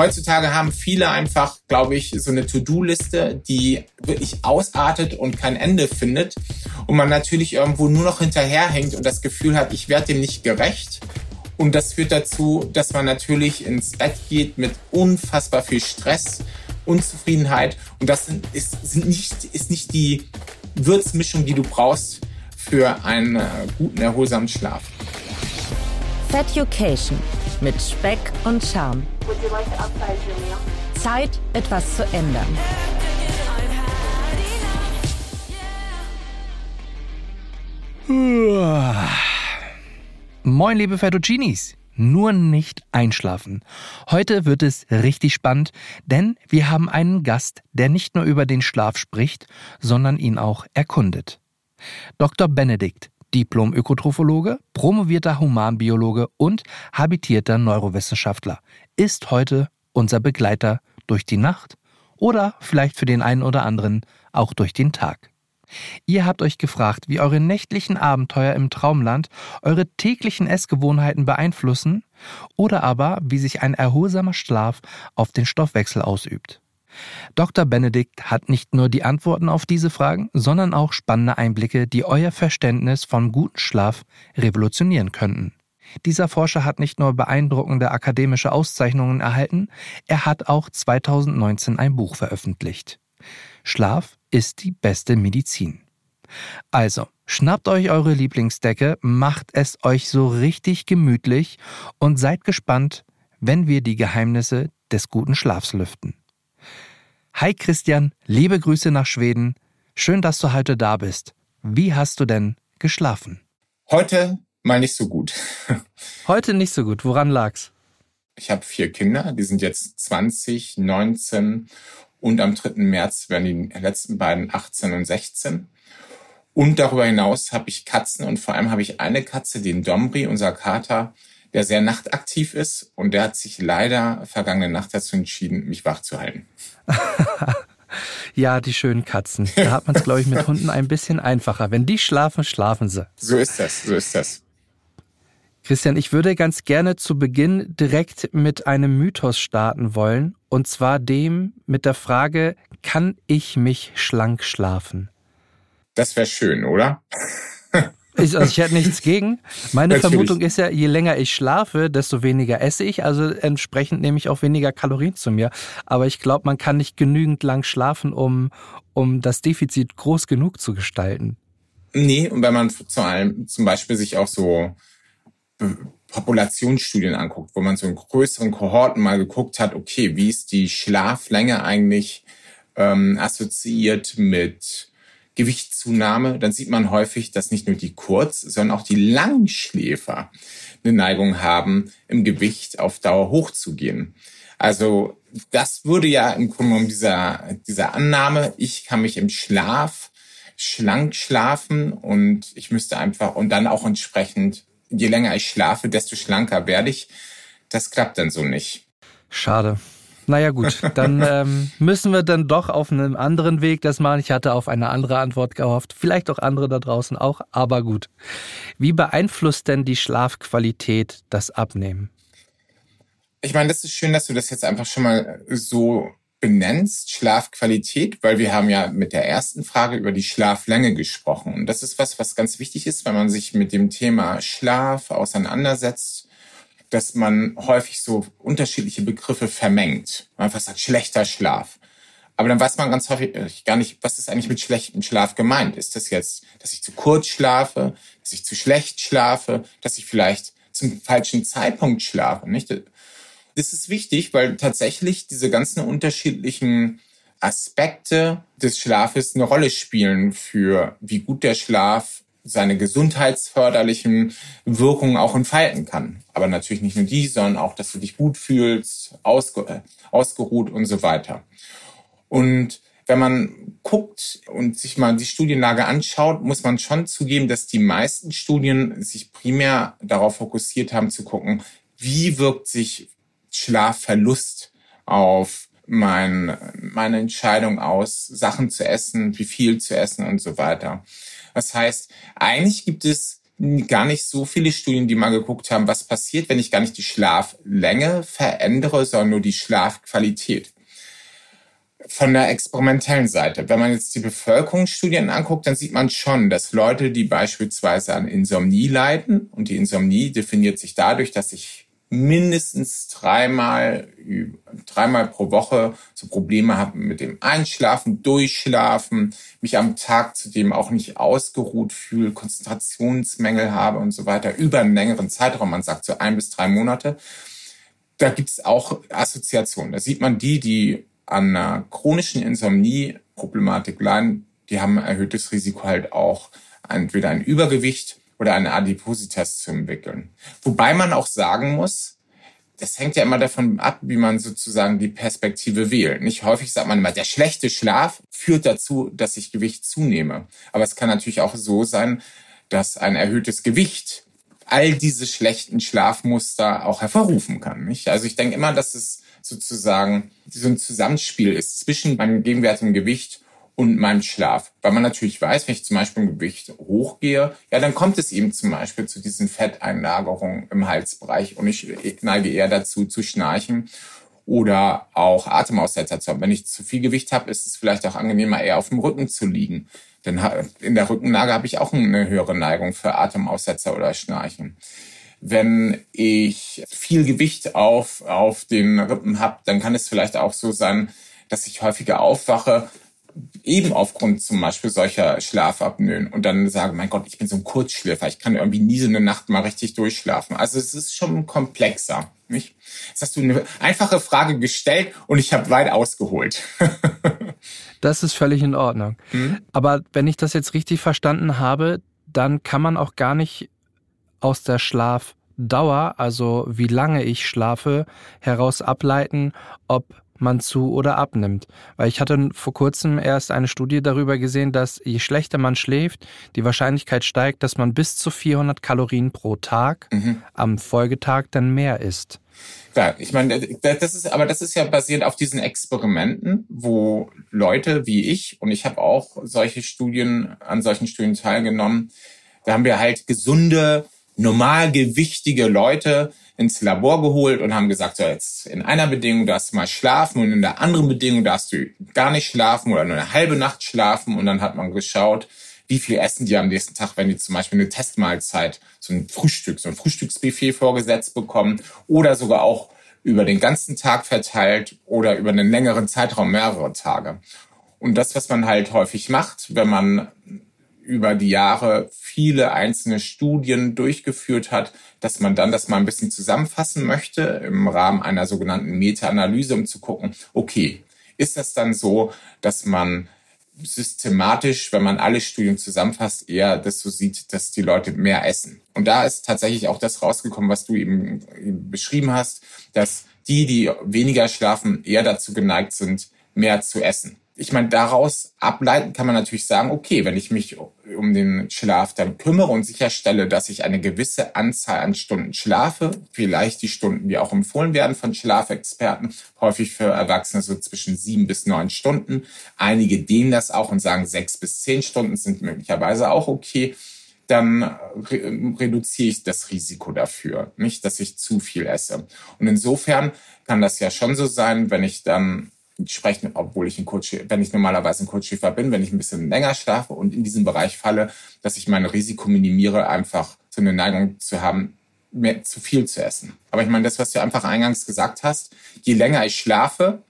Heutzutage haben viele einfach, glaube ich, so eine To-Do-Liste, die wirklich ausartet und kein Ende findet und man natürlich irgendwo nur noch hinterherhängt und das Gefühl hat, ich werde dem nicht gerecht. Und das führt dazu, dass man natürlich ins Bett geht mit unfassbar viel Stress, Unzufriedenheit und das ist, sind nicht, ist nicht die Würzmischung, die du brauchst für einen äh, guten, erholsamen Schlaf. Feducation mit Speck und Charme. Zeit, etwas zu ändern. Moin, liebe Fettuccinis. Nur nicht einschlafen. Heute wird es richtig spannend, denn wir haben einen Gast, der nicht nur über den Schlaf spricht, sondern ihn auch erkundet. Dr. Benedikt Diplom-Ökotrophologe, promovierter Humanbiologe und habitierter Neurowissenschaftler, ist heute unser Begleiter durch die Nacht oder vielleicht für den einen oder anderen auch durch den Tag. Ihr habt euch gefragt, wie eure nächtlichen Abenteuer im Traumland eure täglichen Essgewohnheiten beeinflussen oder aber wie sich ein erholsamer Schlaf auf den Stoffwechsel ausübt. Dr. Benedikt hat nicht nur die Antworten auf diese Fragen, sondern auch spannende Einblicke, die euer Verständnis von gutem Schlaf revolutionieren könnten. Dieser Forscher hat nicht nur beeindruckende akademische Auszeichnungen erhalten, er hat auch 2019 ein Buch veröffentlicht. Schlaf ist die beste Medizin. Also, schnappt euch eure Lieblingsdecke, macht es euch so richtig gemütlich und seid gespannt, wenn wir die Geheimnisse des guten Schlafs lüften. Hi Christian, liebe Grüße nach Schweden. Schön, dass du heute da bist. Wie hast du denn geschlafen? Heute mal nicht so gut. Heute nicht so gut. Woran lag's? Ich habe vier Kinder, die sind jetzt 20, 19 und am 3. März werden die letzten beiden 18 und 16. Und darüber hinaus habe ich Katzen und vor allem habe ich eine Katze, den Domri, unser Kater, der sehr nachtaktiv ist und der hat sich leider vergangene Nacht dazu entschieden, mich wach zu halten. ja, die schönen Katzen. Da hat man es, glaube ich, mit Hunden ein bisschen einfacher. Wenn die schlafen, schlafen sie. So ist das, so ist das. Christian, ich würde ganz gerne zu Beginn direkt mit einem Mythos starten wollen, und zwar dem mit der Frage, kann ich mich schlank schlafen? Das wäre schön, oder? Ich, also ich hätte nichts gegen. Meine Natürlich. Vermutung ist ja, je länger ich schlafe, desto weniger esse ich. Also entsprechend nehme ich auch weniger Kalorien zu mir. Aber ich glaube, man kann nicht genügend lang schlafen, um, um das Defizit groß genug zu gestalten. Nee, und wenn man zu allem zum Beispiel sich auch so äh, Populationsstudien anguckt, wo man so in größeren Kohorten mal geguckt hat, okay, wie ist die Schlaflänge eigentlich ähm, assoziiert mit Gewichtszunahme, dann sieht man häufig, dass nicht nur die Kurz-, sondern auch die Langschläfer eine Neigung haben, im Gewicht auf Dauer hochzugehen. Also das würde ja im Grunde genommen dieser, dieser Annahme, ich kann mich im Schlaf schlank schlafen und ich müsste einfach und dann auch entsprechend, je länger ich schlafe, desto schlanker werde ich. Das klappt dann so nicht. Schade. Naja gut, dann ähm, müssen wir dann doch auf einem anderen Weg das machen. Ich hatte auf eine andere Antwort gehofft, vielleicht auch andere da draußen auch, aber gut. Wie beeinflusst denn die Schlafqualität das Abnehmen? Ich meine, das ist schön, dass du das jetzt einfach schon mal so benennst, Schlafqualität, weil wir haben ja mit der ersten Frage über die Schlaflänge gesprochen. Und das ist was, was ganz wichtig ist, wenn man sich mit dem Thema Schlaf auseinandersetzt dass man häufig so unterschiedliche Begriffe vermengt. Man einfach sagt schlechter Schlaf. Aber dann weiß man ganz häufig äh, gar nicht, was ist eigentlich mit schlechtem Schlaf gemeint. Ist das jetzt, dass ich zu kurz schlafe, dass ich zu schlecht schlafe, dass ich vielleicht zum falschen Zeitpunkt schlafe, nicht? Das ist wichtig, weil tatsächlich diese ganzen unterschiedlichen Aspekte des Schlafes eine Rolle spielen für wie gut der Schlaf seine gesundheitsförderlichen Wirkungen auch entfalten kann. Aber natürlich nicht nur die, sondern auch, dass du dich gut fühlst, ausge äh, ausgeruht und so weiter. Und wenn man guckt und sich mal die Studienlage anschaut, muss man schon zugeben, dass die meisten Studien sich primär darauf fokussiert haben zu gucken, wie wirkt sich Schlafverlust auf mein, meine Entscheidung aus, Sachen zu essen, wie viel zu essen und so weiter. Das heißt, eigentlich gibt es gar nicht so viele Studien, die mal geguckt haben, was passiert, wenn ich gar nicht die Schlaflänge verändere, sondern nur die Schlafqualität. Von der experimentellen Seite, wenn man jetzt die Bevölkerungsstudien anguckt, dann sieht man schon, dass Leute, die beispielsweise an Insomnie leiden, und die Insomnie definiert sich dadurch, dass ich mindestens dreimal, dreimal pro Woche so Probleme habe mit dem Einschlafen, Durchschlafen, mich am Tag zudem auch nicht ausgeruht fühle, Konzentrationsmängel habe und so weiter, über einen längeren Zeitraum, man sagt so ein bis drei Monate. Da gibt es auch Assoziationen. Da sieht man die, die an einer chronischen Insomnie-Problematik leiden, die haben ein erhöhtes Risiko halt auch entweder ein Übergewicht oder eine Adipositas zu entwickeln. Wobei man auch sagen muss, das hängt ja immer davon ab, wie man sozusagen die Perspektive wählt. Nicht häufig sagt man immer, der schlechte Schlaf führt dazu, dass ich Gewicht zunehme. Aber es kann natürlich auch so sein, dass ein erhöhtes Gewicht all diese schlechten Schlafmuster auch hervorrufen kann. Nicht? Also ich denke immer, dass es sozusagen so ein Zusammenspiel ist zwischen meinem gegenwärtigen Gewicht und meinem Schlaf. Weil man natürlich weiß, wenn ich zum Beispiel im Gewicht hochgehe, ja, dann kommt es eben zum Beispiel zu diesen Fetteinlagerungen im Halsbereich und ich neige eher dazu zu schnarchen oder auch Atemaussetzer zu haben. Wenn ich zu viel Gewicht habe, ist es vielleicht auch angenehmer, eher auf dem Rücken zu liegen. Denn in der Rückenlage habe ich auch eine höhere Neigung für Atemaussetzer oder Schnarchen. Wenn ich viel Gewicht auf, auf den Rippen habe, dann kann es vielleicht auch so sein, dass ich häufiger aufwache eben aufgrund zum Beispiel solcher Schlafapnoen und dann sagen, mein Gott, ich bin so ein Kurzschläfer, ich kann irgendwie nie so eine Nacht mal richtig durchschlafen. Also es ist schon komplexer. Nicht? Jetzt hast du eine einfache Frage gestellt und ich habe weit ausgeholt. das ist völlig in Ordnung. Hm? Aber wenn ich das jetzt richtig verstanden habe, dann kann man auch gar nicht aus der Schlafdauer, also wie lange ich schlafe, heraus ableiten, ob man zu oder abnimmt. Weil ich hatte vor kurzem erst eine Studie darüber gesehen, dass je schlechter man schläft, die Wahrscheinlichkeit steigt, dass man bis zu 400 Kalorien pro Tag mhm. am Folgetag dann mehr isst. Klar, ich meine, das ist, aber das ist ja basiert auf diesen Experimenten, wo Leute wie ich, und ich habe auch solche Studien, an solchen Studien teilgenommen, da haben wir halt gesunde, normalgewichtige Leute ins Labor geholt und haben gesagt, so jetzt in einer Bedingung darfst du mal schlafen und in der anderen Bedingung darfst du gar nicht schlafen oder nur eine halbe Nacht schlafen. Und dann hat man geschaut, wie viel essen die am nächsten Tag, wenn die zum Beispiel eine Testmahlzeit, so ein Frühstück, so ein Frühstücksbuffet vorgesetzt bekommen oder sogar auch über den ganzen Tag verteilt oder über einen längeren Zeitraum mehrere Tage. Und das, was man halt häufig macht, wenn man über die Jahre viele einzelne Studien durchgeführt hat, dass man dann das mal ein bisschen zusammenfassen möchte im Rahmen einer sogenannten Meta-Analyse, um zu gucken, okay, ist das dann so, dass man systematisch, wenn man alle Studien zusammenfasst, eher das so sieht, dass die Leute mehr essen. Und da ist tatsächlich auch das rausgekommen, was du eben beschrieben hast, dass die, die weniger schlafen, eher dazu geneigt sind, mehr zu essen ich meine, daraus ableiten kann man natürlich sagen, okay, wenn ich mich um den Schlaf dann kümmere und sicherstelle, dass ich eine gewisse Anzahl an Stunden schlafe, vielleicht die Stunden, die auch empfohlen werden von Schlafexperten, häufig für Erwachsene so zwischen sieben bis neun Stunden. Einige dehnen das auch und sagen, sechs bis zehn Stunden sind möglicherweise auch okay. Dann re reduziere ich das Risiko dafür, nicht, dass ich zu viel esse. Und insofern kann das ja schon so sein, wenn ich dann sprechen, obwohl ich ein Kurzschläfer, wenn ich normalerweise ein Kurzschläfer bin, wenn ich ein bisschen länger schlafe und in diesem Bereich falle, dass ich mein Risiko minimiere, einfach so eine Neigung zu haben, mehr zu viel zu essen. Aber ich meine, das, was du einfach eingangs gesagt hast, je länger ich schlafe,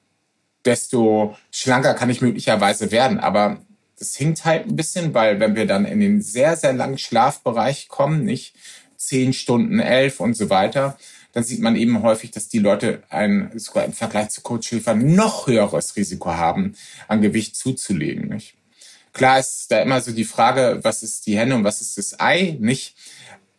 desto schlanker kann ich möglicherweise werden. Aber das hinkt halt ein bisschen, weil wenn wir dann in den sehr, sehr langen Schlafbereich kommen, nicht zehn Stunden, elf und so weiter, dann sieht man eben häufig, dass die Leute ein, sogar im Vergleich zu Kurzschläfern noch höheres Risiko haben, an Gewicht zuzulegen. Nicht? Klar ist da immer so die Frage, was ist die Henne und was ist das Ei, nicht?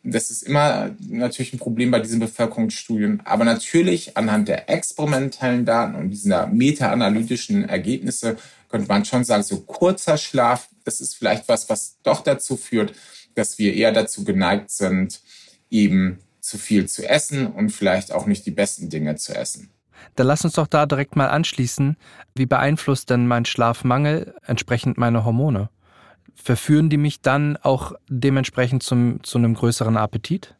Das ist immer natürlich ein Problem bei diesen Bevölkerungsstudien. Aber natürlich anhand der experimentellen Daten und dieser meta-analytischen Ergebnisse könnte man schon sagen, so kurzer Schlaf, das ist vielleicht was, was doch dazu führt, dass wir eher dazu geneigt sind, eben zu viel zu essen und vielleicht auch nicht die besten Dinge zu essen. Dann lass uns doch da direkt mal anschließen. Wie beeinflusst denn mein Schlafmangel entsprechend meine Hormone? verführen die mich dann auch dementsprechend zum, zu einem größeren Appetit?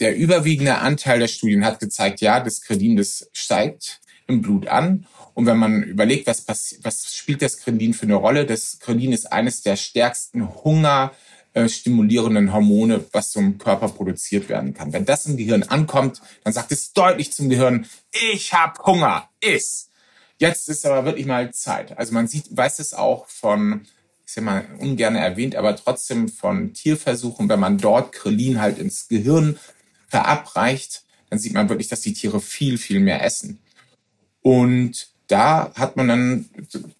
Der überwiegende Anteil der Studien hat gezeigt, ja, das Kredin, das steigt im Blut an. Und wenn man überlegt, was, was spielt das Kredin für eine Rolle? Das Kredin ist eines der stärksten Hunger äh, stimulierenden Hormone, was zum Körper produziert werden kann. Wenn das im Gehirn ankommt, dann sagt es deutlich zum Gehirn, ich habe Hunger, iss. Jetzt ist aber wirklich mal Zeit. Also man sieht, weiß es auch von, ist ja mal ungern erwähnt, aber trotzdem von Tierversuchen, wenn man dort Krillin halt ins Gehirn verabreicht, dann sieht man wirklich, dass die Tiere viel, viel mehr essen. Und da hat man dann,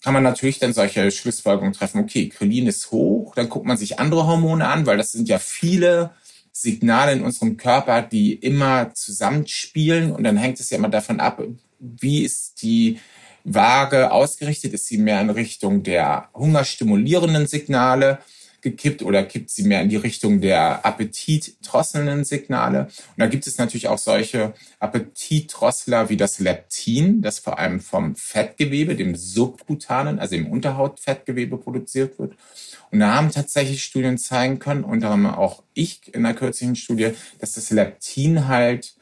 kann man natürlich dann solche Schlussfolgerungen treffen. Okay, Krillin ist hoch, dann guckt man sich andere Hormone an, weil das sind ja viele Signale in unserem Körper, die immer zusammenspielen und dann hängt es ja immer davon ab, wie ist die Waage ausgerichtet? Ist sie mehr in Richtung der hungerstimulierenden Signale gekippt oder kippt sie mehr in die Richtung der appetitdrosselnden Signale? Und da gibt es natürlich auch solche Appetitdrossler wie das Leptin, das vor allem vom Fettgewebe, dem subkutanen, also im Unterhautfettgewebe produziert wird. Und da haben tatsächlich Studien zeigen können, unter anderem auch ich in einer kürzlichen Studie, dass das Leptin halt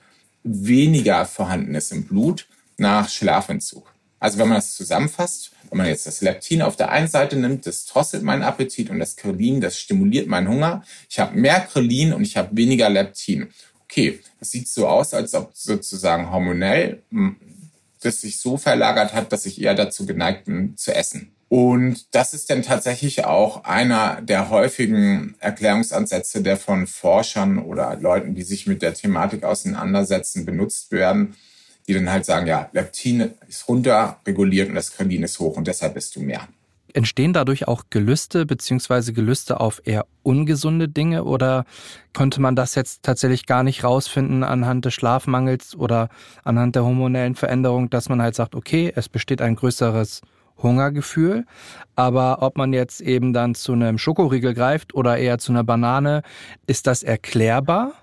weniger vorhanden ist im Blut nach Schlafentzug. Also wenn man das zusammenfasst, wenn man jetzt das Leptin auf der einen Seite nimmt, das drosselt meinen Appetit und das Krillin, das stimuliert meinen Hunger. Ich habe mehr Krillin und ich habe weniger Leptin. Okay, das sieht so aus, als ob sozusagen hormonell hm, das sich so verlagert hat, dass ich eher dazu geneigt bin zu essen. Und das ist dann tatsächlich auch einer der häufigen Erklärungsansätze, der von Forschern oder Leuten, die sich mit der Thematik auseinandersetzen, benutzt werden die dann halt sagen, ja, Leptin ist runter reguliert und das Kremlin ist hoch und deshalb bist du mehr. Entstehen dadurch auch Gelüste beziehungsweise Gelüste auf eher ungesunde Dinge oder konnte man das jetzt tatsächlich gar nicht rausfinden anhand des Schlafmangels oder anhand der hormonellen Veränderung, dass man halt sagt, okay, es besteht ein größeres Hungergefühl, aber ob man jetzt eben dann zu einem Schokoriegel greift oder eher zu einer Banane, ist das erklärbar?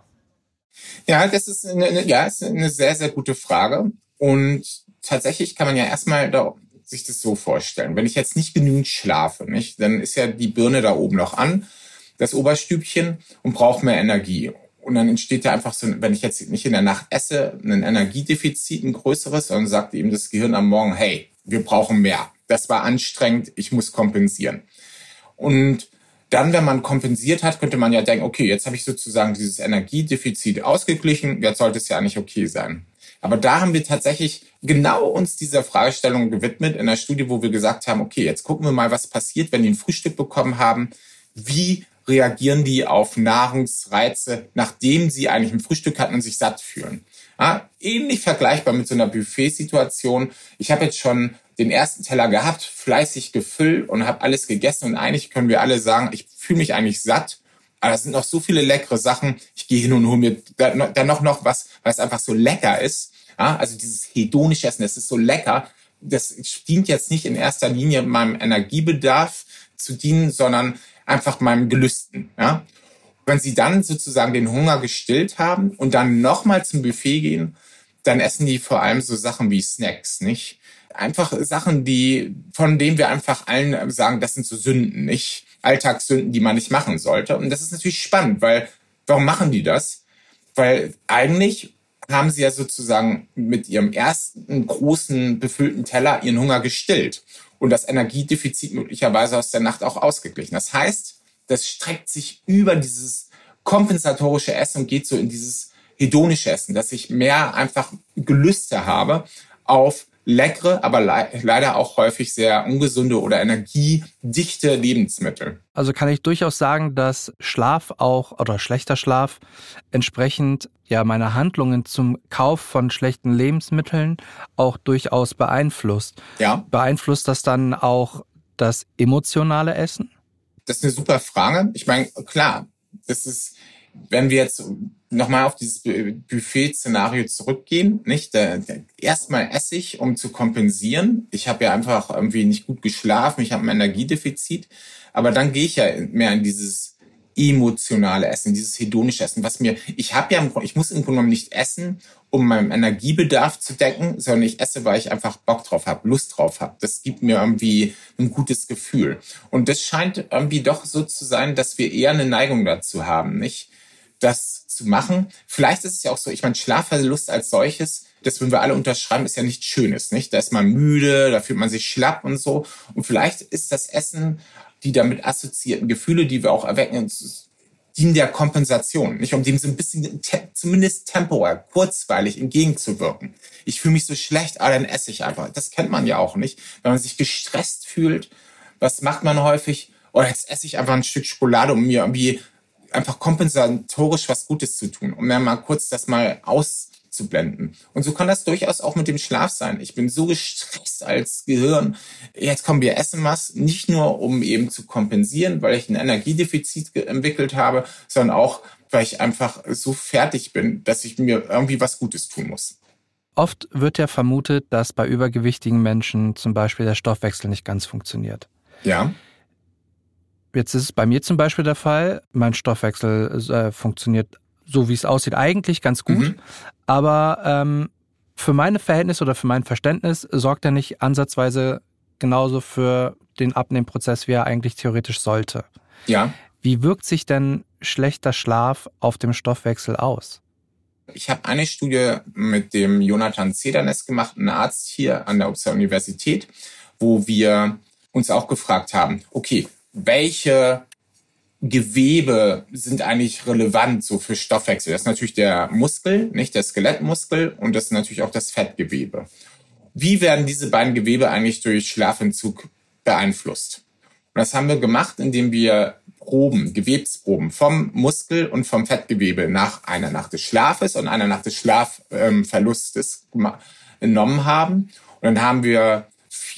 Ja, das ist eine, ja, ist eine sehr, sehr gute Frage. Und tatsächlich kann man ja erstmal da, sich das so vorstellen. Wenn ich jetzt nicht genügend schlafe, nicht, dann ist ja die Birne da oben noch an, das Oberstübchen, und braucht mehr Energie. Und dann entsteht ja einfach so, wenn ich jetzt nicht in der Nacht esse, ein Energiedefizit, ein größeres, sondern sagt eben das Gehirn am Morgen, hey, wir brauchen mehr. Das war anstrengend, ich muss kompensieren. Und dann, wenn man kompensiert hat, könnte man ja denken, okay, jetzt habe ich sozusagen dieses Energiedefizit ausgeglichen, jetzt sollte es ja eigentlich okay sein. Aber da haben wir tatsächlich genau uns dieser Fragestellung gewidmet in einer Studie, wo wir gesagt haben, okay, jetzt gucken wir mal, was passiert, wenn die ein Frühstück bekommen haben. Wie reagieren die auf Nahrungsreize, nachdem sie eigentlich ein Frühstück hatten und sich satt fühlen? Ja, ähnlich vergleichbar mit so einer Buffet-Situation. Ich habe jetzt schon den ersten Teller gehabt, fleißig gefüllt und habe alles gegessen und eigentlich können wir alle sagen, ich fühle mich eigentlich satt, aber es sind noch so viele leckere Sachen. Ich gehe hin und hole mir dann noch, noch was, es einfach so lecker ist. Ja, also dieses hedonische Essen, das ist so lecker. Das dient jetzt nicht in erster Linie meinem Energiebedarf zu dienen, sondern einfach meinem Gelüsten. Ja? Wenn Sie dann sozusagen den Hunger gestillt haben und dann nochmal zum Buffet gehen, dann essen die vor allem so Sachen wie Snacks, nicht? einfach Sachen, die, von denen wir einfach allen sagen, das sind so Sünden, nicht? Alltagssünden, die man nicht machen sollte. Und das ist natürlich spannend, weil, warum machen die das? Weil eigentlich haben sie ja sozusagen mit ihrem ersten großen befüllten Teller ihren Hunger gestillt und das Energiedefizit möglicherweise aus der Nacht auch ausgeglichen. Das heißt, das streckt sich über dieses kompensatorische Essen und geht so in dieses hedonische Essen, dass ich mehr einfach Gelüste habe auf leckere, aber le leider auch häufig sehr ungesunde oder energiedichte Lebensmittel. Also kann ich durchaus sagen, dass Schlaf auch oder schlechter Schlaf entsprechend ja meine Handlungen zum Kauf von schlechten Lebensmitteln auch durchaus beeinflusst. Ja. Beeinflusst das dann auch das emotionale Essen? Das ist eine super Frage. Ich meine, klar, das ist, wenn wir jetzt nochmal auf dieses Buffet-Szenario zurückgehen, nicht? Erstmal esse ich, um zu kompensieren. Ich habe ja einfach irgendwie nicht gut geschlafen, ich habe ein Energiedefizit. Aber dann gehe ich ja mehr in dieses emotionale Essen, dieses hedonische Essen, was mir, ich habe ja, ich muss im Grunde genommen nicht essen, um meinen Energiebedarf zu decken, sondern ich esse, weil ich einfach Bock drauf habe, Lust drauf habe. Das gibt mir irgendwie ein gutes Gefühl. Und das scheint irgendwie doch so zu sein, dass wir eher eine Neigung dazu haben, nicht? Das zu machen. Vielleicht ist es ja auch so, ich meine, Schlafverlust als solches, das würden wir alle unterschreiben, ist ja nichts Schönes, nicht? Da ist man müde, da fühlt man sich schlapp und so. Und vielleicht ist das Essen die damit assoziierten Gefühle, die wir auch erwecken, dienen der Kompensation, nicht um dem so ein bisschen te zumindest temporär, kurzweilig entgegenzuwirken. Ich fühle mich so schlecht, ah, dann esse ich einfach. Das kennt man ja auch nicht. Wenn man sich gestresst fühlt, was macht man häufig? Oder oh, jetzt esse ich einfach ein Stück Schokolade, um mir irgendwie einfach kompensatorisch was Gutes zu tun, um mir mal kurz das mal aus blenden. Und so kann das durchaus auch mit dem Schlaf sein. Ich bin so gestresst als Gehirn. Jetzt kommen wir essen was, nicht nur um eben zu kompensieren, weil ich ein Energiedefizit entwickelt habe, sondern auch, weil ich einfach so fertig bin, dass ich mir irgendwie was Gutes tun muss. Oft wird ja vermutet, dass bei übergewichtigen Menschen zum Beispiel der Stoffwechsel nicht ganz funktioniert. Ja. Jetzt ist es bei mir zum Beispiel der Fall, mein Stoffwechsel äh, funktioniert so wie es aussieht, eigentlich ganz gut. Mhm. Aber ähm, für meine Verhältnisse oder für mein Verständnis sorgt er nicht ansatzweise genauso für den Abnehmprozess, wie er eigentlich theoretisch sollte. Ja. Wie wirkt sich denn schlechter Schlaf auf dem Stoffwechsel aus? Ich habe eine Studie mit dem Jonathan Zedernes gemacht, ein Arzt hier an der Upsala Universität, wo wir uns auch gefragt haben, okay, welche Gewebe sind eigentlich relevant so für Stoffwechsel? Das ist natürlich der Muskel, nicht der Skelettmuskel und das ist natürlich auch das Fettgewebe. Wie werden diese beiden Gewebe eigentlich durch Schlafentzug beeinflusst? Und das haben wir gemacht, indem wir Proben, Gewebsproben vom Muskel und vom Fettgewebe nach einer Nacht des Schlafes und einer Nacht des Schlafverlustes genommen haben. Und dann haben wir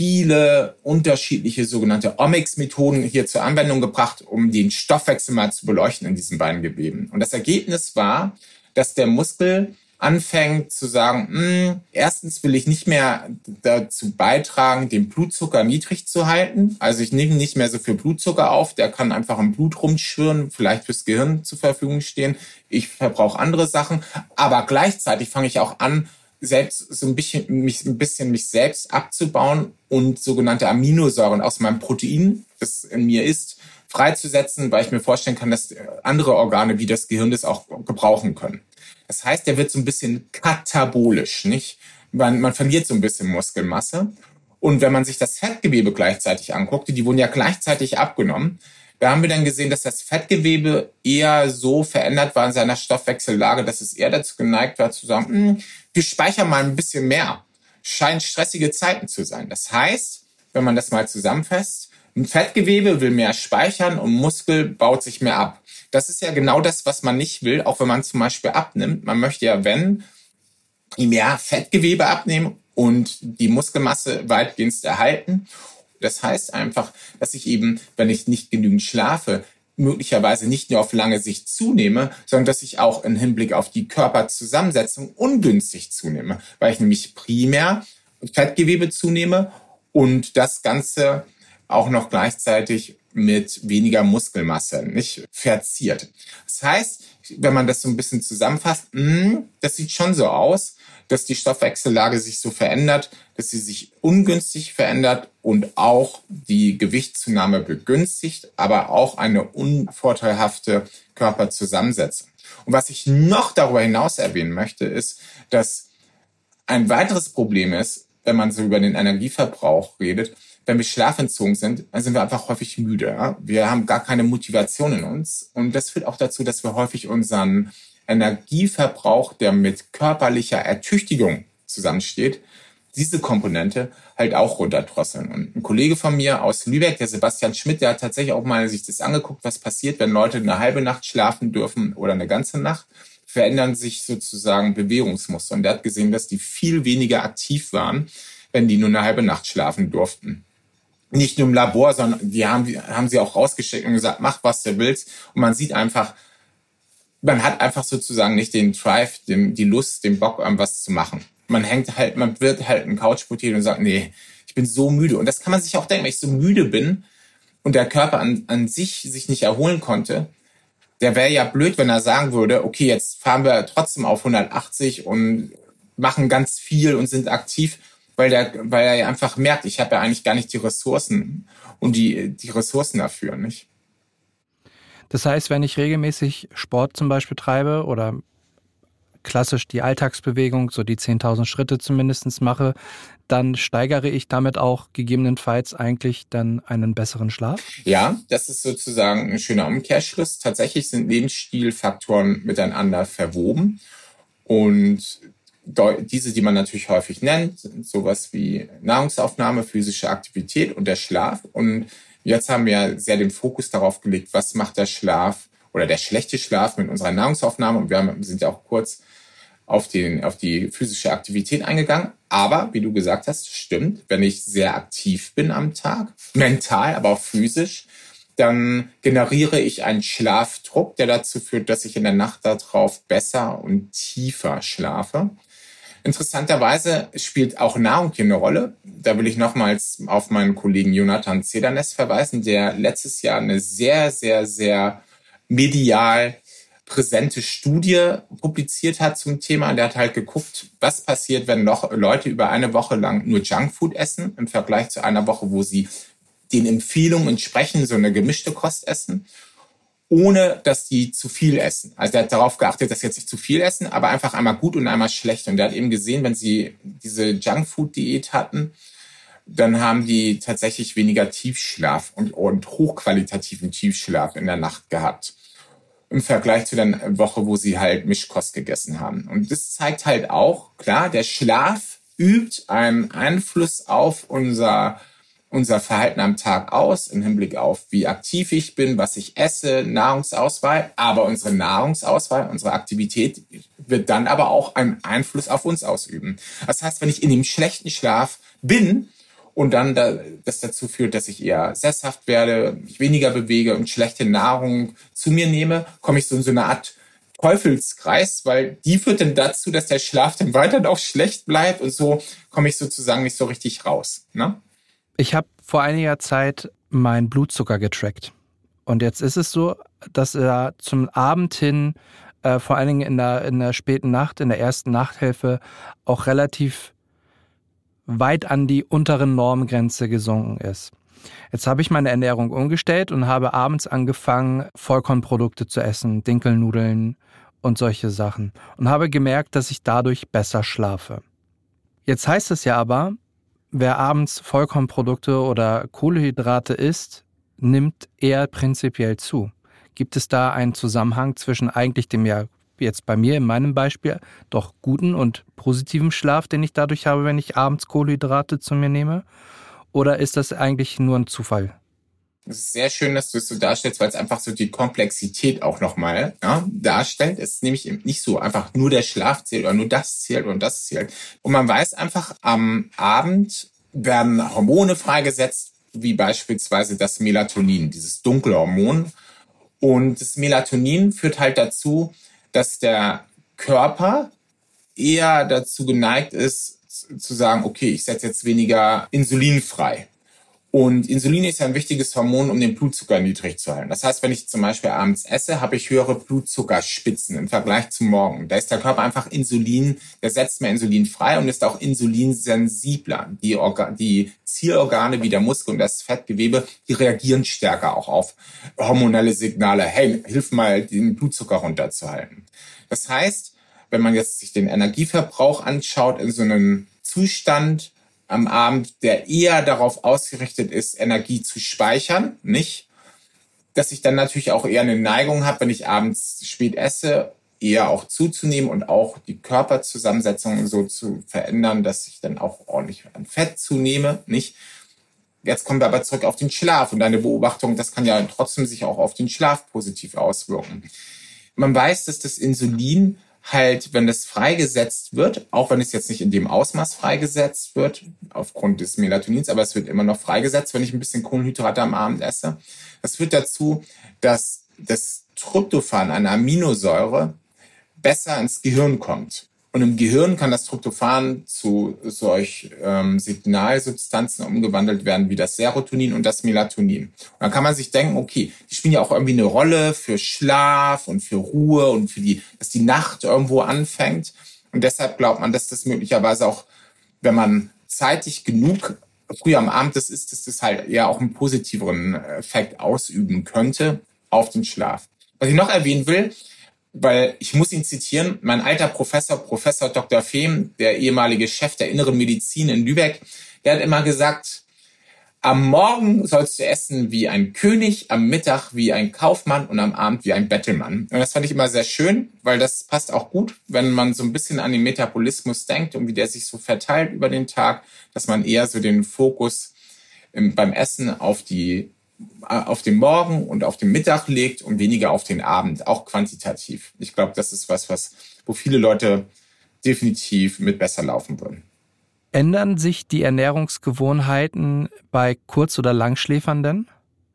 viele unterschiedliche sogenannte Omics-Methoden hier zur Anwendung gebracht, um den Stoffwechsel mal zu beleuchten in diesen beiden Geweben. Und das Ergebnis war, dass der Muskel anfängt zu sagen, hm, erstens will ich nicht mehr dazu beitragen, den Blutzucker niedrig zu halten. Also ich nehme nicht mehr so viel Blutzucker auf, der kann einfach im Blut rumschwirren, vielleicht fürs Gehirn zur Verfügung stehen. Ich verbrauche andere Sachen, aber gleichzeitig fange ich auch an, selbst so ein bisschen mich ein bisschen mich selbst abzubauen und sogenannte Aminosäuren aus meinem Protein, das in mir ist, freizusetzen, weil ich mir vorstellen kann, dass andere Organe wie das Gehirn das auch gebrauchen können. Das heißt, der wird so ein bisschen katabolisch, nicht? Man, man verliert so ein bisschen Muskelmasse. Und wenn man sich das Fettgewebe gleichzeitig anguckt, die wurden ja gleichzeitig abgenommen, da haben wir dann gesehen, dass das Fettgewebe eher so verändert war in seiner Stoffwechsellage, dass es eher dazu geneigt war zu sagen, hm, wir speichern mal ein bisschen mehr. Scheint stressige Zeiten zu sein. Das heißt, wenn man das mal zusammenfasst, ein Fettgewebe will mehr speichern und Muskel baut sich mehr ab. Das ist ja genau das, was man nicht will, auch wenn man zum Beispiel abnimmt. Man möchte ja, wenn, mehr Fettgewebe abnehmen und die Muskelmasse weitgehend erhalten. Das heißt einfach, dass ich eben, wenn ich nicht genügend schlafe, möglicherweise nicht nur auf lange Sicht zunehme, sondern dass ich auch im Hinblick auf die Körperzusammensetzung ungünstig zunehme, weil ich nämlich primär Fettgewebe zunehme und das Ganze auch noch gleichzeitig mit weniger Muskelmasse nicht verziert. Das heißt, wenn man das so ein bisschen zusammenfasst, mh, hm, das sieht schon so aus, dass die Stoffwechsellage sich so verändert, dass sie sich ungünstig verändert und auch die Gewichtszunahme begünstigt, aber auch eine unvorteilhafte Körperzusammensetzung. Und was ich noch darüber hinaus erwähnen möchte, ist, dass ein weiteres Problem ist, wenn man so über den Energieverbrauch redet, wenn wir schlafentzogen sind, dann sind wir einfach häufig müde. Wir haben gar keine Motivation in uns. Und das führt auch dazu, dass wir häufig unseren Energieverbrauch, der mit körperlicher Ertüchtigung zusammensteht, diese Komponente halt auch runterdrosseln. Und ein Kollege von mir aus Lübeck, der Sebastian Schmidt, der hat tatsächlich auch mal sich das angeguckt, was passiert, wenn Leute eine halbe Nacht schlafen dürfen oder eine ganze Nacht, verändern sich sozusagen Bewegungsmuster. Und der hat gesehen, dass die viel weniger aktiv waren, wenn die nur eine halbe Nacht schlafen durften. Nicht nur im Labor, sondern die haben, haben sie auch rausgeschickt und gesagt, mach was du willst. Und man sieht einfach, man hat einfach sozusagen nicht den Drive, den, die Lust, den Bock, um was zu machen. Man hängt halt, man wird halt ein Couch potiert und sagt, nee, ich bin so müde. Und das kann man sich auch denken, wenn ich so müde bin und der Körper an, an sich sich nicht erholen konnte, der wäre ja blöd, wenn er sagen würde, okay, jetzt fahren wir trotzdem auf 180 und machen ganz viel und sind aktiv, weil der, weil er ja einfach merkt, ich habe ja eigentlich gar nicht die Ressourcen und die, die Ressourcen dafür, nicht? Das heißt, wenn ich regelmäßig Sport zum Beispiel treibe oder klassisch die Alltagsbewegung, so die 10.000 Schritte zumindest mache, dann steigere ich damit auch gegebenenfalls eigentlich dann einen besseren Schlaf? Ja, das ist sozusagen ein schöner Umkehrschluss. Tatsächlich sind Lebensstilfaktoren miteinander verwoben und diese, die man natürlich häufig nennt, sind sowas wie Nahrungsaufnahme, physische Aktivität und der Schlaf. Und jetzt haben wir sehr den Fokus darauf gelegt, was macht der Schlaf oder der schlechte Schlaf mit unserer Nahrungsaufnahme. Und wir, haben, sind ja auch kurz auf, den, auf die physische Aktivität eingegangen. Aber, wie du gesagt hast, stimmt, wenn ich sehr aktiv bin am Tag, mental, aber auch physisch, dann generiere ich einen Schlafdruck, der dazu führt, dass ich in der Nacht darauf besser und tiefer schlafe. Interessanterweise spielt auch Nahrung hier eine Rolle. Da will ich nochmals auf meinen Kollegen Jonathan Zedernes verweisen, der letztes Jahr eine sehr, sehr, sehr medial präsente Studie publiziert hat zum Thema. Der hat halt geguckt, was passiert, wenn noch Leute über eine Woche lang nur Junkfood essen im Vergleich zu einer Woche, wo sie den Empfehlungen entsprechen, so eine gemischte Kost essen, ohne dass die zu viel essen. Also er hat darauf geachtet, dass sie jetzt nicht zu viel essen, aber einfach einmal gut und einmal schlecht. Und er hat eben gesehen, wenn sie diese Junkfood-Diät hatten, dann haben die tatsächlich weniger Tiefschlaf und, und hochqualitativen Tiefschlaf in der Nacht gehabt im Vergleich zu der Woche, wo sie halt Mischkost gegessen haben. Und das zeigt halt auch, klar, der Schlaf übt einen Einfluss auf unser, unser Verhalten am Tag aus, im Hinblick auf, wie aktiv ich bin, was ich esse, Nahrungsauswahl. Aber unsere Nahrungsauswahl, unsere Aktivität wird dann aber auch einen Einfluss auf uns ausüben. Das heißt, wenn ich in dem schlechten Schlaf bin, und dann da, das dazu führt, dass ich eher sesshaft werde, mich weniger bewege und schlechte Nahrung zu mir nehme, komme ich so in so eine Art Teufelskreis, weil die führt dann dazu, dass der Schlaf dann weiterhin auch schlecht bleibt und so komme ich sozusagen nicht so richtig raus. Ne? Ich habe vor einiger Zeit meinen Blutzucker getrackt. Und jetzt ist es so, dass er zum Abend hin, äh, vor allen Dingen in der, in der späten Nacht, in der ersten Nachthälfte, auch relativ weit an die unteren Normgrenze gesunken ist. Jetzt habe ich meine Ernährung umgestellt und habe abends angefangen, Vollkornprodukte zu essen, Dinkelnudeln und solche Sachen und habe gemerkt, dass ich dadurch besser schlafe. Jetzt heißt es ja aber, wer abends Vollkornprodukte oder Kohlehydrate isst, nimmt eher prinzipiell zu. Gibt es da einen Zusammenhang zwischen eigentlich dem ja jetzt bei mir in meinem Beispiel doch guten und positiven Schlaf, den ich dadurch habe, wenn ich abends Kohlenhydrate zu mir nehme? Oder ist das eigentlich nur ein Zufall? Es ist sehr schön, dass du es so darstellst, weil es einfach so die Komplexität auch nochmal ja, darstellt. Es ist nämlich nicht so einfach nur der Schlaf zählt oder nur das zählt und das zählt. Und man weiß einfach, am Abend werden Hormone freigesetzt, wie beispielsweise das Melatonin, dieses dunkle Hormon. Und das Melatonin führt halt dazu, dass der Körper eher dazu geneigt ist, zu sagen, okay, ich setze jetzt weniger Insulin frei. Und Insulin ist ein wichtiges Hormon, um den Blutzucker niedrig zu halten. Das heißt, wenn ich zum Beispiel abends esse, habe ich höhere Blutzuckerspitzen im Vergleich zum Morgen. Da ist der Körper einfach Insulin, der setzt mehr Insulin frei und ist auch insulinsensibler. Die, die Zielorgane wie der Muskel und das Fettgewebe, die reagieren stärker auch auf hormonelle Signale. Hey, hilf mal, den Blutzucker runterzuhalten. Das heißt, wenn man jetzt sich den Energieverbrauch anschaut in so einem Zustand, am Abend, der eher darauf ausgerichtet ist, Energie zu speichern, nicht? Dass ich dann natürlich auch eher eine Neigung habe, wenn ich abends spät esse, eher auch zuzunehmen und auch die Körperzusammensetzung so zu verändern, dass ich dann auch ordentlich an Fett zunehme, nicht? Jetzt kommen wir aber zurück auf den Schlaf und deine Beobachtung, das kann ja trotzdem sich auch auf den Schlaf positiv auswirken. Man weiß, dass das Insulin halt, wenn das freigesetzt wird, auch wenn es jetzt nicht in dem Ausmaß freigesetzt wird, aufgrund des Melatonins, aber es wird immer noch freigesetzt, wenn ich ein bisschen Kohlenhydrate am Abend esse. Das führt dazu, dass das Tryptophan, eine Aminosäure, besser ins Gehirn kommt. Und im Gehirn kann das Tryptophan zu solch ähm, Signalsubstanzen umgewandelt werden wie das Serotonin und das Melatonin. Und dann kann man sich denken, okay, die spielen ja auch irgendwie eine Rolle für Schlaf und für Ruhe und für die, dass die Nacht irgendwo anfängt. Und deshalb glaubt man, dass das möglicherweise auch, wenn man zeitig genug früh am Abend das ist, dass das halt eher auch einen positiveren Effekt ausüben könnte auf den Schlaf. Was ich noch erwähnen will, weil ich muss ihn zitieren, mein alter Professor, Professor Dr. Fehm, der ehemalige Chef der inneren Medizin in Lübeck, der hat immer gesagt, am Morgen sollst du essen wie ein König, am Mittag wie ein Kaufmann und am Abend wie ein Bettelmann. Und das fand ich immer sehr schön, weil das passt auch gut, wenn man so ein bisschen an den Metabolismus denkt und wie der sich so verteilt über den Tag, dass man eher so den Fokus beim Essen auf die auf den Morgen und auf den Mittag legt und weniger auf den Abend, auch quantitativ. Ich glaube, das ist was, was, wo viele Leute definitiv mit besser laufen würden. Ändern sich die Ernährungsgewohnheiten bei Kurz- oder Langschläfern denn,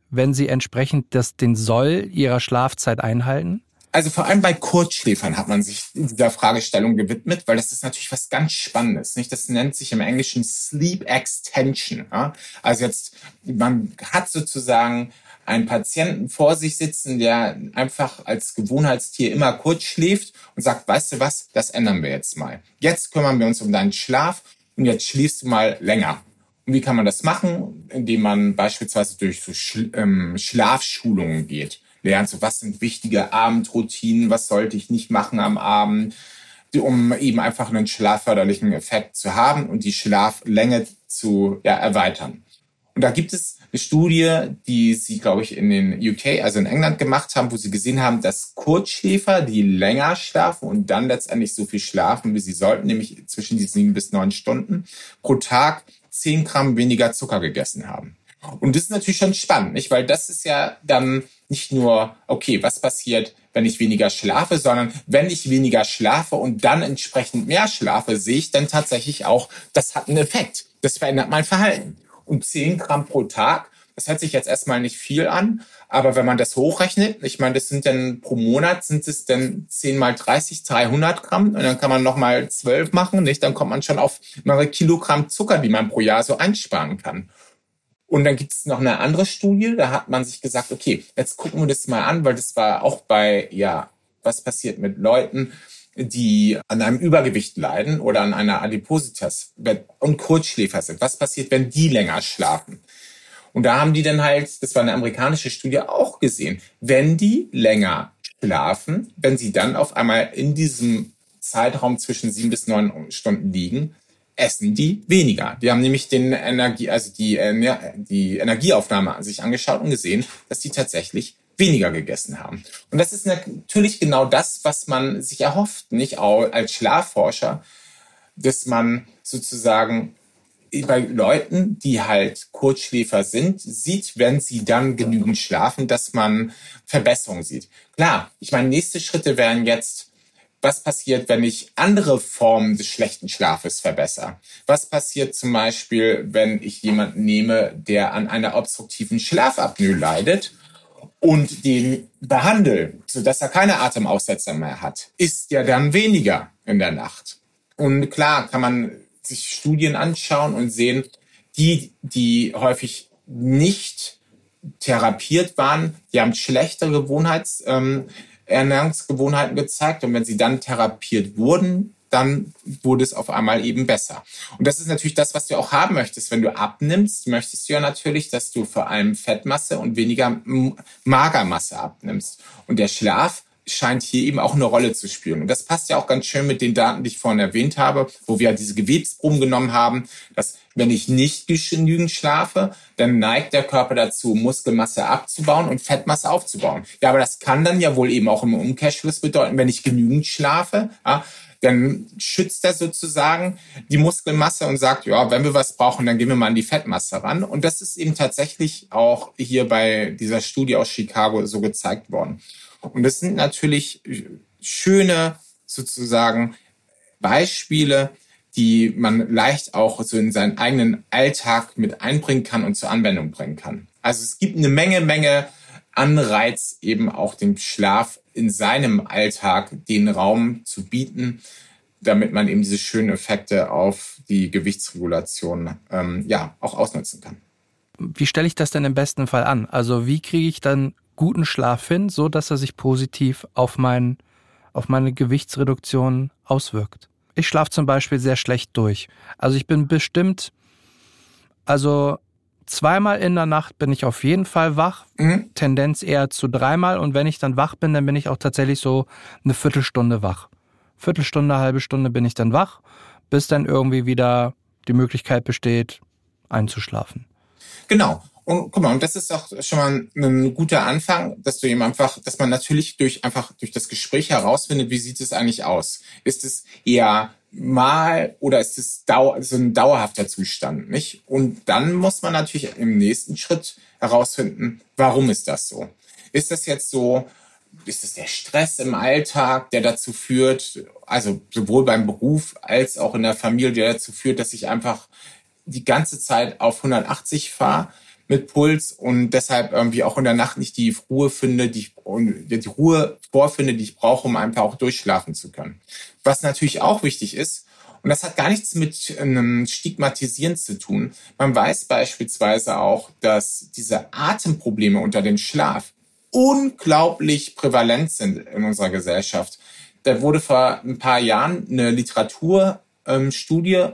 wenn sie entsprechend das, den Soll ihrer Schlafzeit einhalten? Also vor allem bei Kurzschläfern hat man sich dieser Fragestellung gewidmet, weil das ist natürlich was ganz Spannendes. Nicht? Das nennt sich im Englischen Sleep Extension. Ja? Also jetzt, man hat sozusagen einen Patienten vor sich sitzen, der einfach als Gewohnheitstier immer kurz schläft und sagt, weißt du was, das ändern wir jetzt mal. Jetzt kümmern wir uns um deinen Schlaf und jetzt schläfst du mal länger. Und wie kann man das machen? Indem man beispielsweise durch so ähm, Schlafschulungen geht lernst, so was sind wichtige Abendroutinen, was sollte ich nicht machen am Abend, um eben einfach einen schlafförderlichen Effekt zu haben und die Schlaflänge zu ja, erweitern. Und da gibt es eine Studie, die sie, glaube ich, in den UK, also in England gemacht haben, wo sie gesehen haben, dass Kurzschläfer, die länger schlafen und dann letztendlich so viel schlafen, wie sie sollten, nämlich zwischen die sieben bis neun Stunden pro Tag, zehn Gramm weniger Zucker gegessen haben. Und das ist natürlich schon spannend, nicht? Weil das ist ja dann nicht nur, okay, was passiert, wenn ich weniger schlafe, sondern wenn ich weniger schlafe und dann entsprechend mehr schlafe, sehe ich dann tatsächlich auch, das hat einen Effekt. Das verändert mein Verhalten. Und 10 Gramm pro Tag, das hört sich jetzt erstmal nicht viel an, aber wenn man das hochrechnet, ich meine, das sind dann pro Monat, sind es dann 10 mal 30, 300 Gramm und dann kann man nochmal 12 machen, nicht? Dann kommt man schon auf mehrere Kilogramm Zucker, die man pro Jahr so einsparen kann. Und dann gibt es noch eine andere Studie, da hat man sich gesagt, okay, jetzt gucken wir das mal an, weil das war auch bei, ja, was passiert mit Leuten, die an einem Übergewicht leiden oder an einer Adipositas und Kurzschläfer sind. Was passiert, wenn die länger schlafen? Und da haben die dann halt, das war eine amerikanische Studie, auch gesehen, wenn die länger schlafen, wenn sie dann auf einmal in diesem Zeitraum zwischen sieben bis neun Stunden liegen, essen die weniger. Die haben nämlich den Energie, also die, äh, die Energieaufnahme an sich angeschaut und gesehen, dass die tatsächlich weniger gegessen haben. Und das ist natürlich genau das, was man sich erhofft, nicht auch als Schlafforscher, dass man sozusagen bei Leuten, die halt Kurzschläfer sind, sieht, wenn sie dann genügend schlafen, dass man Verbesserungen sieht. Klar, ich meine, nächste Schritte wären jetzt, was passiert, wenn ich andere Formen des schlechten Schlafes verbessere? Was passiert zum Beispiel, wenn ich jemanden nehme, der an einer obstruktiven Schlafapnoe leidet und den behandle, sodass er keine Atemaussetzer mehr hat? Ist ja dann weniger in der Nacht. Und klar kann man sich Studien anschauen und sehen, die, die häufig nicht therapiert waren, die haben schlechtere Gewohnheits, ähm, Ernährungsgewohnheiten gezeigt und wenn sie dann therapiert wurden, dann wurde es auf einmal eben besser. Und das ist natürlich das, was du auch haben möchtest. Wenn du abnimmst, möchtest du ja natürlich, dass du vor allem Fettmasse und weniger Magermasse abnimmst. Und der Schlaf scheint hier eben auch eine Rolle zu spielen. Und das passt ja auch ganz schön mit den Daten, die ich vorhin erwähnt habe, wo wir diese Gewebsproben genommen haben, dass wenn ich nicht genügend schlafe, dann neigt der Körper dazu, Muskelmasse abzubauen und Fettmasse aufzubauen. Ja, aber das kann dann ja wohl eben auch im Umkehrschluss bedeuten, wenn ich genügend schlafe, ja, dann schützt er sozusagen die Muskelmasse und sagt, ja, wenn wir was brauchen, dann gehen wir mal an die Fettmasse ran. Und das ist eben tatsächlich auch hier bei dieser Studie aus Chicago so gezeigt worden. Und das sind natürlich schöne sozusagen Beispiele, die man leicht auch so in seinen eigenen Alltag mit einbringen kann und zur Anwendung bringen kann. Also es gibt eine Menge, Menge Anreiz, eben auch dem Schlaf in seinem Alltag den Raum zu bieten, damit man eben diese schönen Effekte auf die Gewichtsregulation ähm, ja auch ausnutzen kann. Wie stelle ich das denn im besten Fall an? Also wie kriege ich dann guten Schlaf hin, so dass er sich positiv auf mein, auf meine Gewichtsreduktion auswirkt? Ich schlafe zum Beispiel sehr schlecht durch. Also ich bin bestimmt, also zweimal in der Nacht bin ich auf jeden Fall wach, mhm. Tendenz eher zu dreimal und wenn ich dann wach bin, dann bin ich auch tatsächlich so eine Viertelstunde wach. Viertelstunde, halbe Stunde bin ich dann wach, bis dann irgendwie wieder die Möglichkeit besteht, einzuschlafen. Genau. Und guck mal, und das ist auch schon mal ein guter Anfang, dass du eben einfach, dass man natürlich durch einfach durch das Gespräch herausfindet, wie sieht es eigentlich aus? Ist es eher mal oder ist es so ein dauerhafter Zustand, nicht? Und dann muss man natürlich im nächsten Schritt herausfinden, warum ist das so? Ist das jetzt so, ist es der Stress im Alltag, der dazu führt, also sowohl beim Beruf als auch in der Familie, der dazu führt, dass ich einfach die ganze Zeit auf 180 fahre? Mit Puls und deshalb irgendwie auch in der Nacht nicht die Ruhe finde, die, die Ruhe vorfinde, die ich brauche, um einfach auch durchschlafen zu können. Was natürlich auch wichtig ist, und das hat gar nichts mit einem Stigmatisieren zu tun. Man weiß beispielsweise auch, dass diese Atemprobleme unter dem Schlaf unglaublich prävalent sind in unserer Gesellschaft. Da wurde vor ein paar Jahren eine Literaturstudie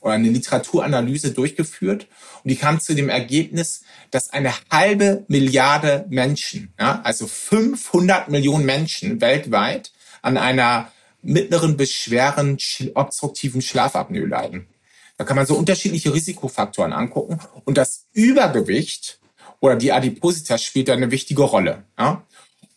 oder eine Literaturanalyse durchgeführt und die kam zu dem Ergebnis, dass eine halbe Milliarde Menschen, ja, also 500 Millionen Menschen weltweit an einer mittleren bis schweren obstruktiven Schlafapnoe leiden. Da kann man so unterschiedliche Risikofaktoren angucken und das Übergewicht oder die Adipositas spielt da eine wichtige Rolle. Ja?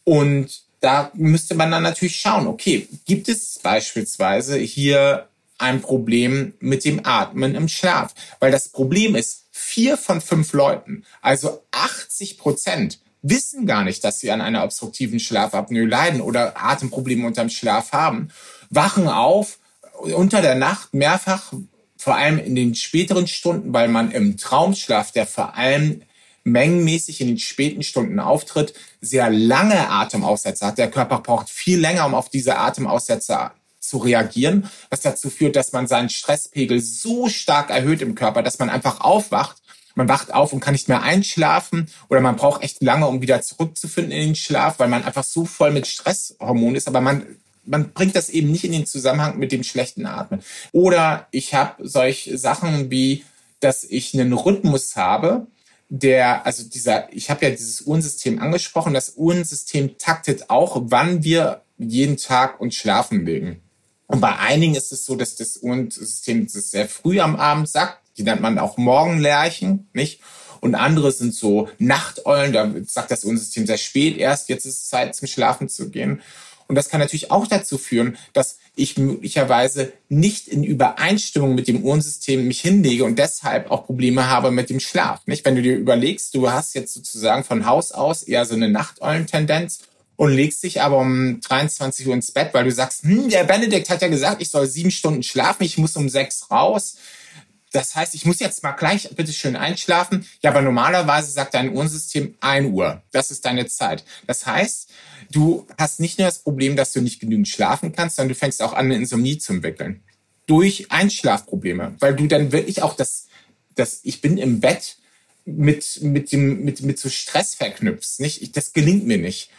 Und da müsste man dann natürlich schauen, okay, gibt es beispielsweise hier ein Problem mit dem Atmen im Schlaf. Weil das Problem ist, vier von fünf Leuten, also 80 Prozent, wissen gar nicht, dass sie an einer obstruktiven Schlafapnoe leiden oder Atemprobleme unterm Schlaf haben, wachen auf unter der Nacht mehrfach, vor allem in den späteren Stunden, weil man im Traumschlaf, der vor allem mengenmäßig in den späten Stunden auftritt, sehr lange Atemaussetzer hat. Der Körper braucht viel länger, um auf diese Atemaussetzer zu reagieren, was dazu führt, dass man seinen Stresspegel so stark erhöht im Körper, dass man einfach aufwacht. Man wacht auf und kann nicht mehr einschlafen oder man braucht echt lange, um wieder zurückzufinden in den Schlaf, weil man einfach so voll mit Stresshormonen ist. Aber man man bringt das eben nicht in den Zusammenhang mit dem schlechten Atmen. Oder ich habe solche Sachen wie, dass ich einen Rhythmus habe, der, also dieser, ich habe ja dieses Uhrensystem angesprochen, das Uhrensystem taktet auch, wann wir jeden Tag uns schlafen legen. Und bei einigen ist es so, dass das Uhrensystem das sehr früh am Abend sagt. Die nennt man auch Morgenlärchen, nicht? Und andere sind so Nachteulen, da sagt das Uhrensystem sehr spät erst, jetzt ist es Zeit zum Schlafen zu gehen. Und das kann natürlich auch dazu führen, dass ich möglicherweise nicht in Übereinstimmung mit dem Uhrensystem mich hinlege und deshalb auch Probleme habe mit dem Schlaf. Nicht? Wenn du dir überlegst, du hast jetzt sozusagen von Haus aus eher so eine Nachteulentendenz und legst dich aber um 23 Uhr ins Bett, weil du sagst, hm, der Benedikt hat ja gesagt, ich soll sieben Stunden schlafen, ich muss um sechs raus. Das heißt, ich muss jetzt mal gleich bitte schön einschlafen. Ja, aber normalerweise sagt dein Uhrensystem ein Uhr. Das ist deine Zeit. Das heißt, du hast nicht nur das Problem, dass du nicht genügend schlafen kannst, sondern du fängst auch an, eine Insomnie zu entwickeln. Durch Einschlafprobleme. Weil du dann wirklich auch das, das ich bin im Bett mit, mit dem, mit, mit so Stress verknüpfst, nicht? das gelingt mir nicht.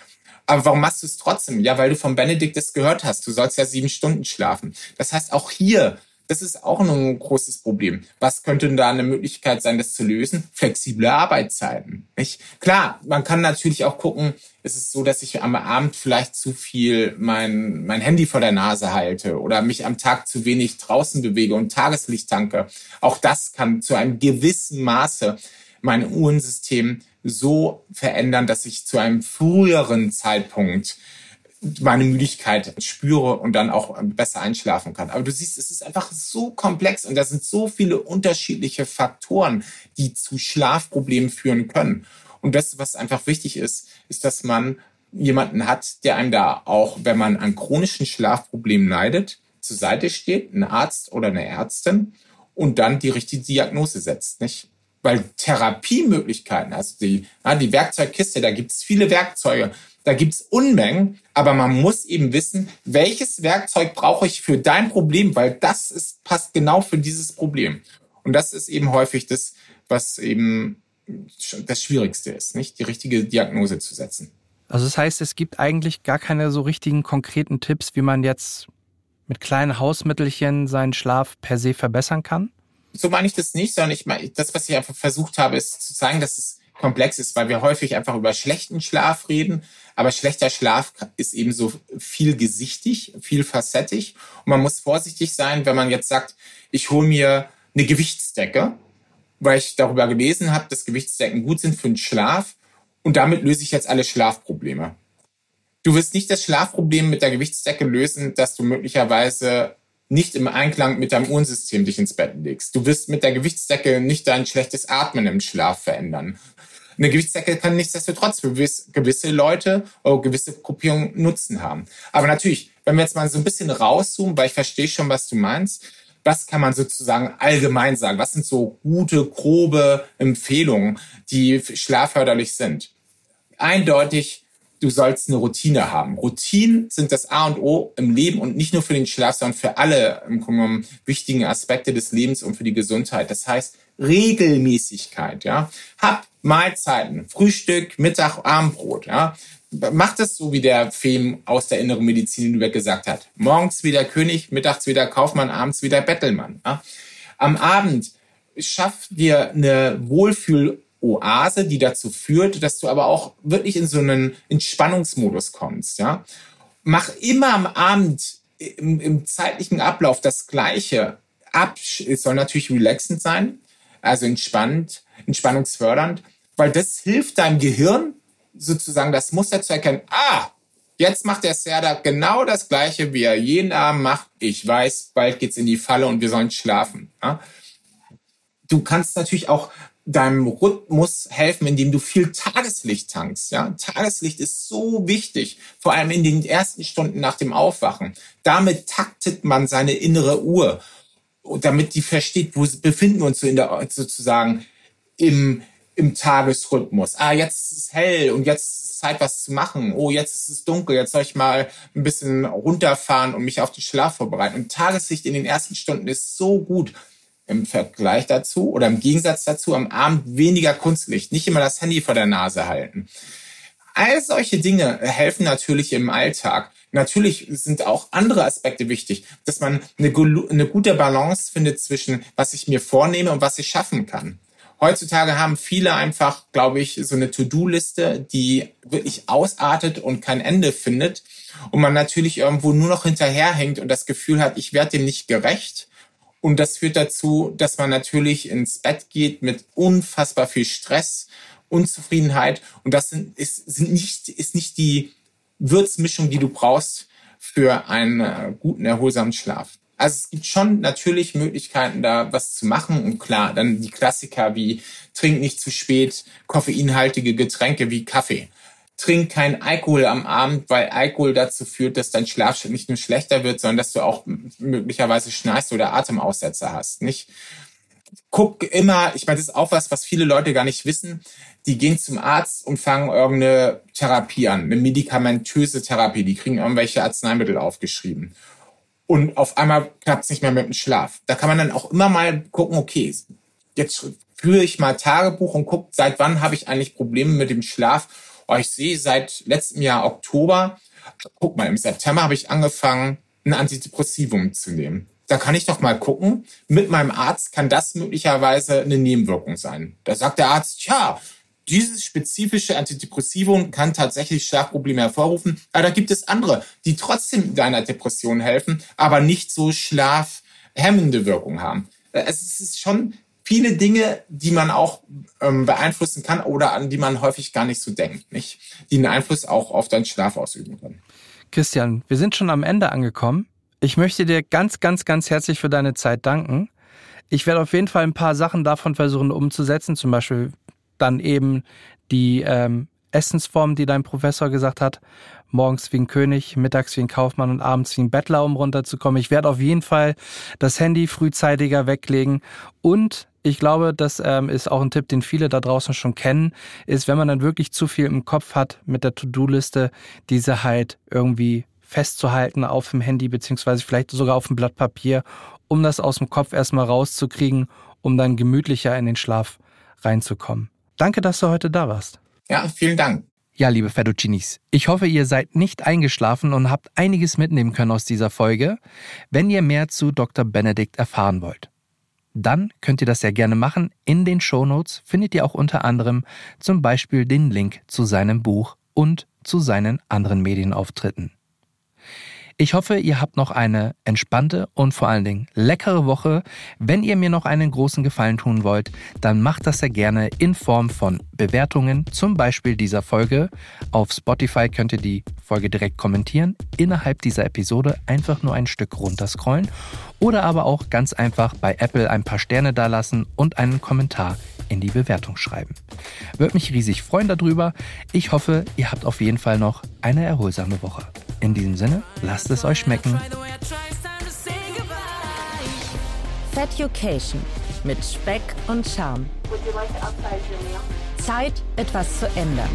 Aber warum machst du es trotzdem? Ja, weil du von Benedikt das gehört hast. Du sollst ja sieben Stunden schlafen. Das heißt, auch hier, das ist auch ein großes Problem. Was könnte denn da eine Möglichkeit sein, das zu lösen? Flexible Arbeitszeiten. Nicht? Klar, man kann natürlich auch gucken, ist es so, dass ich am Abend vielleicht zu viel mein, mein Handy vor der Nase halte oder mich am Tag zu wenig draußen bewege und Tageslicht tanke. Auch das kann zu einem gewissen Maße mein Uhrensystem so verändern, dass ich zu einem früheren Zeitpunkt meine Müdigkeit spüre und dann auch besser einschlafen kann. Aber du siehst, es ist einfach so komplex und da sind so viele unterschiedliche Faktoren, die zu Schlafproblemen führen können. Und das, was einfach wichtig ist, ist, dass man jemanden hat, der einem da auch, wenn man an chronischen Schlafproblemen leidet, zur Seite steht, ein Arzt oder eine Ärztin und dann die richtige Diagnose setzt, nicht? Weil Therapiemöglichkeiten, also die, die Werkzeugkiste, da gibt's viele Werkzeuge, da gibt's Unmengen, aber man muss eben wissen, welches Werkzeug brauche ich für dein Problem, weil das ist, passt genau für dieses Problem. Und das ist eben häufig das, was eben das Schwierigste ist, nicht die richtige Diagnose zu setzen. Also das heißt, es gibt eigentlich gar keine so richtigen konkreten Tipps, wie man jetzt mit kleinen Hausmittelchen seinen Schlaf per se verbessern kann? So meine ich das nicht, sondern ich meine, das, was ich einfach versucht habe, ist zu zeigen, dass es komplex ist, weil wir häufig einfach über schlechten Schlaf reden. Aber schlechter Schlaf ist eben so vielgesichtig, vielfacettig. Und man muss vorsichtig sein, wenn man jetzt sagt, ich hole mir eine Gewichtsdecke, weil ich darüber gelesen habe, dass Gewichtsdecken gut sind für den Schlaf. Und damit löse ich jetzt alle Schlafprobleme. Du wirst nicht das Schlafproblem mit der Gewichtsdecke lösen, dass du möglicherweise nicht im Einklang mit deinem Uhrensystem dich ins Bett legst. Du wirst mit der Gewichtsdecke nicht dein schlechtes Atmen im Schlaf verändern. Eine Gewichtsdecke kann nichtsdestotrotz für gewisse Leute oder gewisse Gruppierungen Nutzen haben. Aber natürlich, wenn wir jetzt mal so ein bisschen rauszoomen, weil ich verstehe schon, was du meinst, was kann man sozusagen allgemein sagen? Was sind so gute, grobe Empfehlungen, die schlafförderlich sind? Eindeutig, du sollst eine Routine haben. Routinen sind das A und O im Leben und nicht nur für den Schlaf, sondern für alle im Grunde genommen wichtigen Aspekte des Lebens und für die Gesundheit. Das heißt, Regelmäßigkeit, ja. Hab Mahlzeiten, Frühstück, Mittag, Abendbrot, ja. Macht es so wie der Fem aus der inneren Medizin gesagt hat. Morgens wieder König, mittags wieder Kaufmann, abends wieder Bettelmann. Ja. Am Abend schaff dir eine Wohlfühloase, die dazu führt, dass du aber auch wirklich in so einen Entspannungsmodus kommst. Ja. Mach immer am Abend im, im zeitlichen Ablauf das Gleiche ab. Es soll natürlich relaxend sein, also entspannt, entspannungsfördernd, weil das hilft deinem Gehirn sozusagen das Muster zu erkennen. Ah, jetzt macht der Serda genau das Gleiche, wie er jeden Abend macht. Ich weiß, bald geht's in die Falle und wir sollen schlafen. Ja? Du kannst natürlich auch deinem Rhythmus helfen, indem du viel Tageslicht tankst. Ja? Tageslicht ist so wichtig, vor allem in den ersten Stunden nach dem Aufwachen. Damit taktet man seine innere Uhr damit die versteht, wo befinden wir uns in der, sozusagen im, im Tagesrhythmus. Ah, jetzt ist es hell und jetzt ist es Zeit, was zu machen. Oh, jetzt ist es dunkel, jetzt soll ich mal ein bisschen runterfahren und mich auf den Schlaf vorbereiten. Und Tageslicht in den ersten Stunden ist so gut im Vergleich dazu oder im Gegensatz dazu am Abend weniger Kunstlicht. Nicht immer das Handy vor der Nase halten. All solche Dinge helfen natürlich im Alltag. Natürlich sind auch andere Aspekte wichtig, dass man eine, eine gute Balance findet zwischen, was ich mir vornehme und was ich schaffen kann. Heutzutage haben viele einfach, glaube ich, so eine To-Do-Liste, die wirklich ausartet und kein Ende findet und man natürlich irgendwo nur noch hinterherhängt und das Gefühl hat, ich werde dem nicht gerecht. Und das führt dazu, dass man natürlich ins Bett geht mit unfassbar viel Stress, Unzufriedenheit und das sind, ist, sind nicht, ist nicht die Würzmischung, die du brauchst für einen äh, guten, erholsamen Schlaf. Also es gibt schon natürlich Möglichkeiten, da was zu machen. Und klar, dann die Klassiker wie trink nicht zu spät, koffeinhaltige Getränke wie Kaffee. Trink kein Alkohol am Abend, weil Alkohol dazu führt, dass dein Schlaf nicht nur schlechter wird, sondern dass du auch möglicherweise schnarchst oder Atemaussetzer hast. Nicht? Guck immer, ich meine, das ist auch was, was viele Leute gar nicht wissen die gehen zum Arzt und fangen irgendeine Therapie an, eine medikamentöse Therapie. Die kriegen irgendwelche Arzneimittel aufgeschrieben. Und auf einmal klappt es nicht mehr mit dem Schlaf. Da kann man dann auch immer mal gucken, okay, jetzt führe ich mal Tagebuch und gucke, seit wann habe ich eigentlich Probleme mit dem Schlaf. Oh, ich sehe seit letztem Jahr Oktober, guck mal, im September habe ich angefangen, ein Antidepressivum zu nehmen. Da kann ich doch mal gucken, mit meinem Arzt kann das möglicherweise eine Nebenwirkung sein. Da sagt der Arzt, ja, dieses spezifische Antidepressivum kann tatsächlich Schlafprobleme hervorrufen, aber da gibt es andere, die trotzdem deiner Depression helfen, aber nicht so schlafhemmende Wirkung haben. Äh, es ist schon viele Dinge, die man auch ähm, beeinflussen kann oder an die man häufig gar nicht so denkt, nicht? Die einen Einfluss auch auf deinen Schlaf ausüben können. Christian, wir sind schon am Ende angekommen. Ich möchte dir ganz, ganz, ganz herzlich für deine Zeit danken. Ich werde auf jeden Fall ein paar Sachen davon versuchen umzusetzen, zum Beispiel dann eben die ähm, Essensform, die dein Professor gesagt hat. Morgens wie ein König, mittags wie ein Kaufmann und abends wie ein Bettler, um runterzukommen. Ich werde auf jeden Fall das Handy frühzeitiger weglegen und Ich glaube, das ähm, ist auch ein Tipp, den viele da draußen schon kennen, ist, wenn man dann wirklich zu viel im Kopf hat mit der To-Do-Liste, diese halt irgendwie festzuhalten auf dem Handy, beziehungsweise vielleicht sogar auf dem Blatt Papier, um das aus dem Kopf erstmal rauszukriegen, um dann gemütlicher in den Schlaf reinzukommen. Danke, dass du heute da warst. Ja, vielen Dank. Ja, liebe Fettuccinis, ich hoffe, ihr seid nicht eingeschlafen und habt einiges mitnehmen können aus dieser Folge. Wenn ihr mehr zu Dr. Benedikt erfahren wollt, dann könnt ihr das sehr gerne machen. In den Shownotes findet ihr auch unter anderem zum Beispiel den Link zu seinem Buch und zu seinen anderen Medienauftritten. Ich hoffe, ihr habt noch eine entspannte und vor allen Dingen leckere Woche. Wenn ihr mir noch einen großen Gefallen tun wollt, dann macht das sehr gerne in Form von Bewertungen, zum Beispiel dieser Folge. Auf Spotify könnt ihr die Folge direkt kommentieren, innerhalb dieser Episode einfach nur ein Stück runterscrollen oder aber auch ganz einfach bei Apple ein paar Sterne dalassen und einen Kommentar in die Bewertung schreiben. Würde mich riesig freuen darüber. Ich hoffe, ihr habt auf jeden Fall noch eine erholsame Woche. In diesem Sinne, lasst es euch schmecken. Feducation mit Speck und Charme. Zeit, etwas zu ändern.